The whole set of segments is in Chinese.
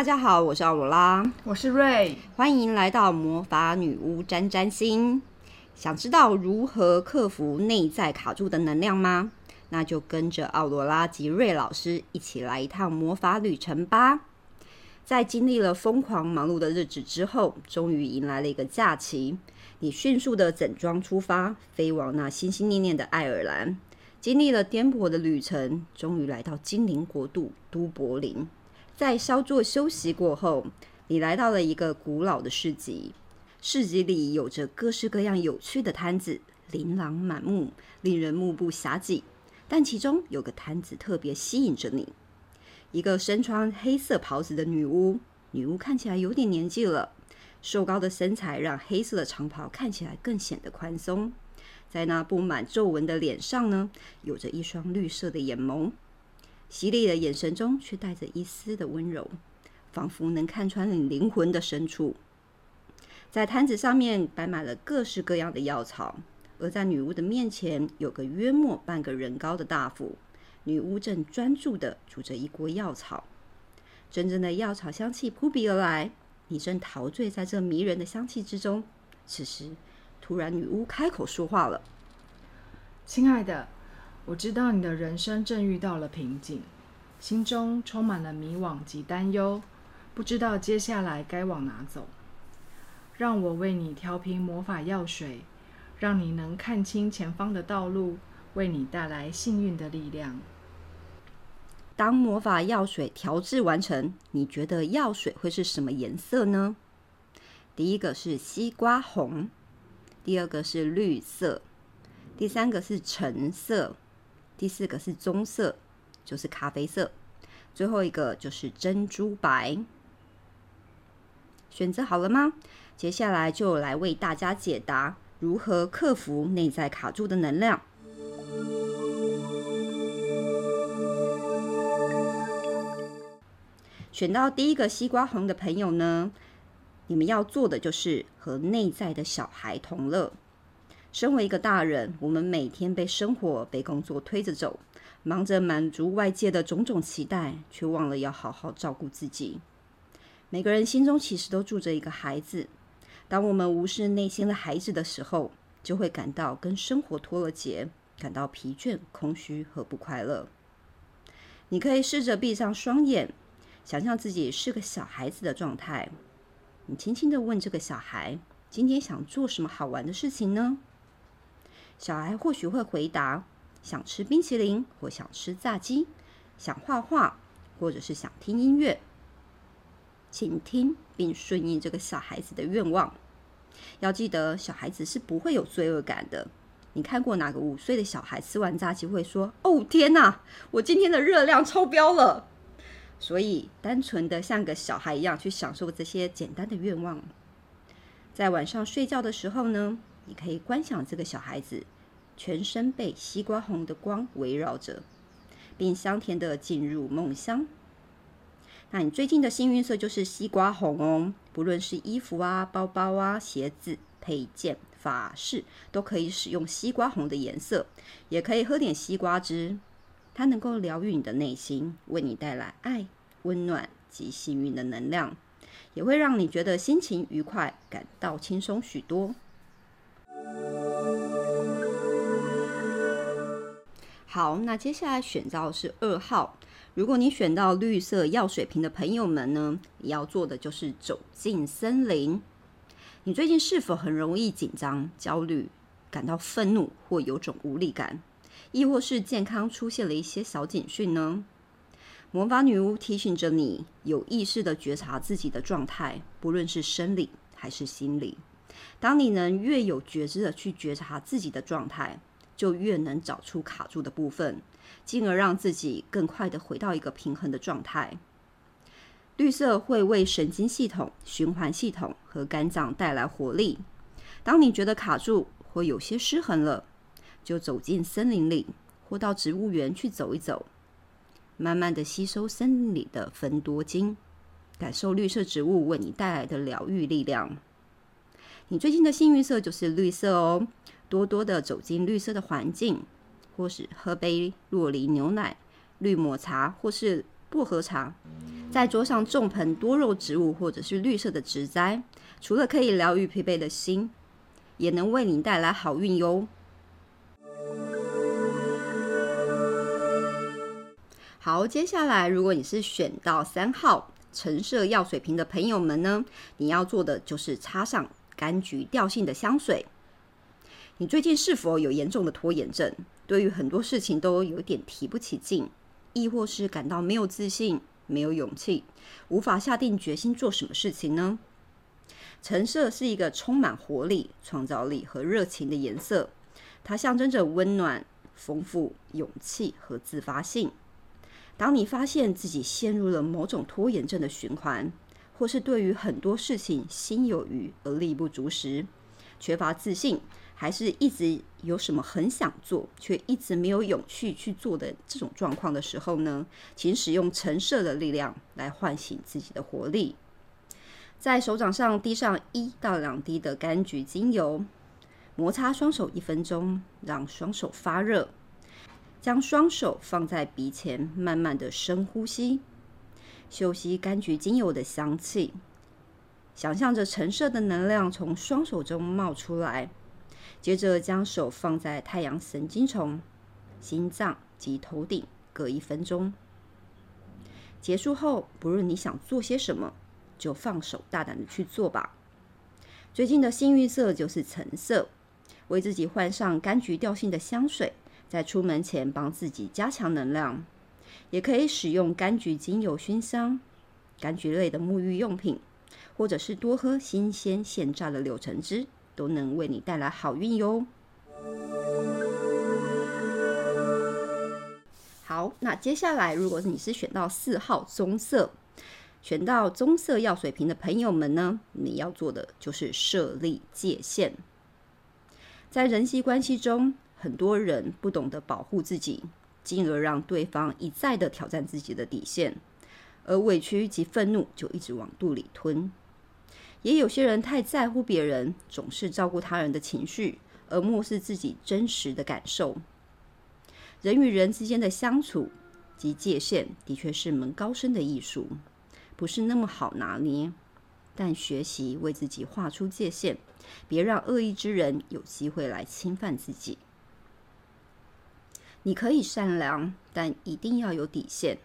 大家好，我是奥罗拉，我是瑞，欢迎来到魔法女巫沾沾心。想知道如何克服内在卡住的能量吗？那就跟着奥罗拉及瑞老师一起来一趟魔法旅程吧。在经历了疯狂忙碌的日子之后，终于迎来了一个假期。你迅速的整装出发，飞往那心心念念的爱尔兰。经历了颠簸的旅程，终于来到精灵国度都柏林。在稍作休息过后，你来到了一个古老的市集。市集里有着各式各样有趣的摊子，琳琅满目，令人目不暇接。但其中有个摊子特别吸引着你，一个身穿黑色袍子的女巫。女巫看起来有点年纪了，瘦高的身材让黑色的长袍看起来更显得宽松。在那布满皱纹的脸上呢，有着一双绿色的眼眸。犀利的眼神中，却带着一丝的温柔，仿佛能看穿你灵魂的深处。在摊子上面摆满了各式各样的药草，而在女巫的面前，有个约莫半个人高的大斧。女巫正专注地煮着一锅药草，真正的药草香气扑鼻而来，你正陶醉在这迷人的香气之中。此时，突然女巫开口说话了：“亲爱的。”我知道你的人生正遇到了瓶颈，心中充满了迷惘及担忧，不知道接下来该往哪走。让我为你调频魔法药水，让你能看清前方的道路，为你带来幸运的力量。当魔法药水调制完成，你觉得药水会是什么颜色呢？第一个是西瓜红，第二个是绿色，第三个是橙色。第四个是棕色，就是咖啡色；最后一个就是珍珠白。选择好了吗？接下来就来为大家解答如何克服内在卡住的能量。选到第一个西瓜红的朋友呢，你们要做的就是和内在的小孩同乐。身为一个大人，我们每天被生活、被工作推着走，忙着满足外界的种种期待，却忘了要好好照顾自己。每个人心中其实都住着一个孩子。当我们无视内心的孩子的时候，就会感到跟生活脱了节，感到疲倦、空虚和不快乐。你可以试着闭上双眼，想象自己是个小孩子的状态。你轻轻的问这个小孩：“今天想做什么好玩的事情呢？”小孩或许会回答：想吃冰淇淋，或想吃炸鸡；想画画，或者是想听音乐。请听并顺应这个小孩子的愿望。要记得，小孩子是不会有罪恶感的。你看过哪个五岁的小孩吃完炸鸡会说：“哦天哪，我今天的热量超标了？”所以，单纯的像个小孩一样去享受这些简单的愿望。在晚上睡觉的时候呢？你可以观想这个小孩子全身被西瓜红的光围绕着，并香甜的进入梦乡。那你最近的幸运色就是西瓜红哦，不论是衣服啊、包包啊、鞋子、配件、发饰，都可以使用西瓜红的颜色。也可以喝点西瓜汁，它能够疗愈你的内心，为你带来爱、温暖及幸运的能量，也会让你觉得心情愉快，感到轻松许多。好，那接下来选到是二号。如果你选到绿色药水瓶的朋友们呢，你要做的就是走进森林。你最近是否很容易紧张、焦虑、感到愤怒或有种无力感，亦或是健康出现了一些小警讯呢？魔法女巫提醒着你，有意识的觉察自己的状态，不论是生理还是心理。当你能越有觉知的去觉察自己的状态。就越能找出卡住的部分，进而让自己更快的回到一个平衡的状态。绿色会为神经系统、循环系统和肝脏带来活力。当你觉得卡住或有些失衡了，就走进森林里，或到植物园去走一走，慢慢的吸收森林里的芬多精，感受绿色植物为你带来的疗愈力量。你最近的幸运色就是绿色哦。多多的走进绿色的环境，或是喝杯洛梨牛奶、绿抹茶或是薄荷茶，在桌上种盆多肉植物或者是绿色的植栽，除了可以疗愈疲惫的心，也能为你带来好运哟。好，接下来如果你是选到三号橙色药水瓶的朋友们呢，你要做的就是插上柑橘调性的香水。你最近是否有严重的拖延症？对于很多事情都有点提不起劲，亦或是感到没有自信、没有勇气，无法下定决心做什么事情呢？橙色是一个充满活力、创造力和热情的颜色，它象征着温暖、丰富、勇气和自发性。当你发现自己陷入了某种拖延症的循环，或是对于很多事情心有余而力不足时，缺乏自信。还是一直有什么很想做，却一直没有勇气去做的这种状况的时候呢？请使用橙色的力量来唤醒自己的活力。在手掌上滴上一到两滴的柑橘精油，摩擦双手一分钟，让双手发热。将双手放在鼻前，慢慢的深呼吸，嗅吸柑橘精油的香气，想象着橙色的能量从双手中冒出来。接着将手放在太阳神经丛、心脏及头顶，各一分钟。结束后，不论你想做些什么，就放手大胆的去做吧。最近的幸运色就是橙色，为自己换上柑橘调性的香水，在出门前帮自己加强能量。也可以使用柑橘精油熏香、柑橘类的沐浴用品，或者是多喝新鲜现榨的柳橙汁。都能为你带来好运哟。好，那接下来，如果你是选到四号棕色，选到棕色药水瓶的朋友们呢，你要做的就是设立界限。在人际关系中，很多人不懂得保护自己，进而让对方一再的挑战自己的底线，而委屈及愤怒就一直往肚里吞。也有些人太在乎别人，总是照顾他人的情绪，而漠视自己真实的感受。人与人之间的相处及界限，的确是门高深的艺术，不是那么好拿捏。但学习为自己画出界限，别让恶意之人有机会来侵犯自己。你可以善良，但一定要有底线，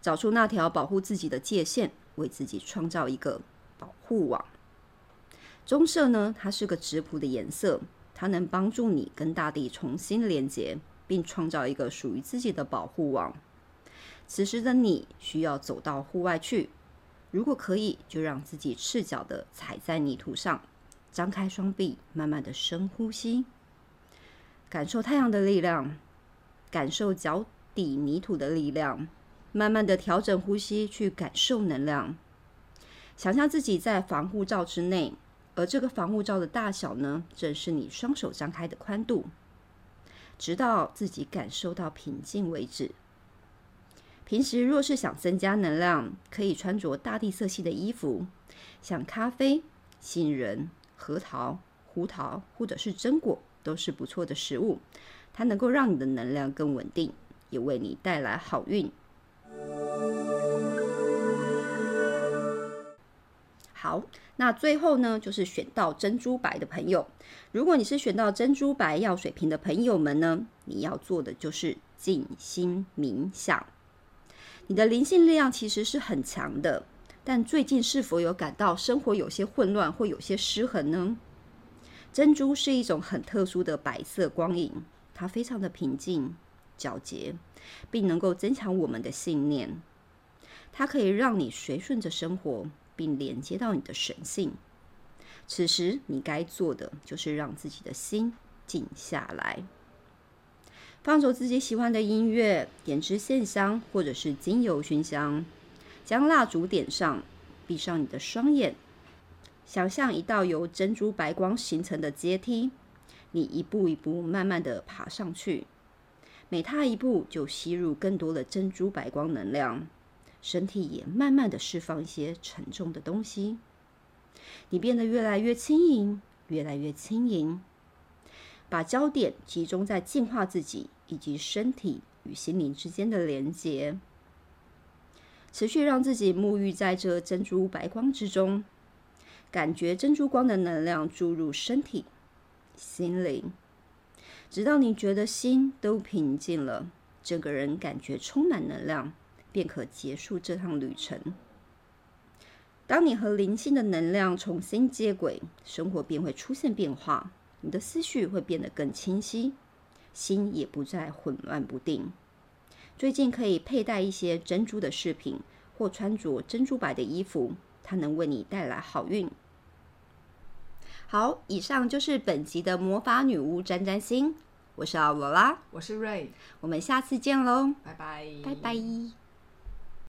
找出那条保护自己的界限，为自己创造一个。保护网，棕色呢？它是个质朴的颜色，它能帮助你跟大地重新连接，并创造一个属于自己的保护网。此时的你需要走到户外去，如果可以，就让自己赤脚的踩在泥土上，张开双臂，慢慢的深呼吸，感受太阳的力量，感受脚底泥土的力量，慢慢的调整呼吸，去感受能量。想象自己在防护罩之内，而这个防护罩的大小呢，正是你双手张开的宽度，直到自己感受到平静为止。平时若是想增加能量，可以穿着大地色系的衣服，像咖啡、杏仁、核桃、胡桃或者是榛果，都是不错的食物。它能够让你的能量更稳定，也为你带来好运。好，那最后呢，就是选到珍珠白的朋友。如果你是选到珍珠白药水瓶的朋友们呢，你要做的就是静心冥想。你的灵性力量其实是很强的，但最近是否有感到生活有些混乱或有些失衡呢？珍珠是一种很特殊的白色光影，它非常的平静、皎洁，并能够增强我们的信念。它可以让你随顺着生活。并连接到你的神性。此时，你该做的就是让自己的心静下来，放首自己喜欢的音乐，点支线香或者是精油熏香，将蜡烛点上，闭上你的双眼，想象一道由珍珠白光形成的阶梯，你一步一步慢慢的爬上去，每踏一步就吸入更多的珍珠白光能量。身体也慢慢的释放一些沉重的东西，你变得越来越轻盈，越来越轻盈。把焦点集中在净化自己以及身体与心灵之间的连接。持续让自己沐浴在这珍珠白光之中，感觉珍珠光的能量注入身体、心灵，直到你觉得心都平静了，整个人感觉充满能量，便可结束这趟旅程。当你和灵性的能量重新接轨，生活便会出现变化，你的思绪会变得更清晰，心也不再混乱不定。最近可以佩戴一些珍珠的饰品，或穿着珍珠白的衣服，它能为你带来好运。好，以上就是本集的魔法女巫占占星，我是奥罗拉，我是 Ray，我们下次见喽，拜拜，拜拜。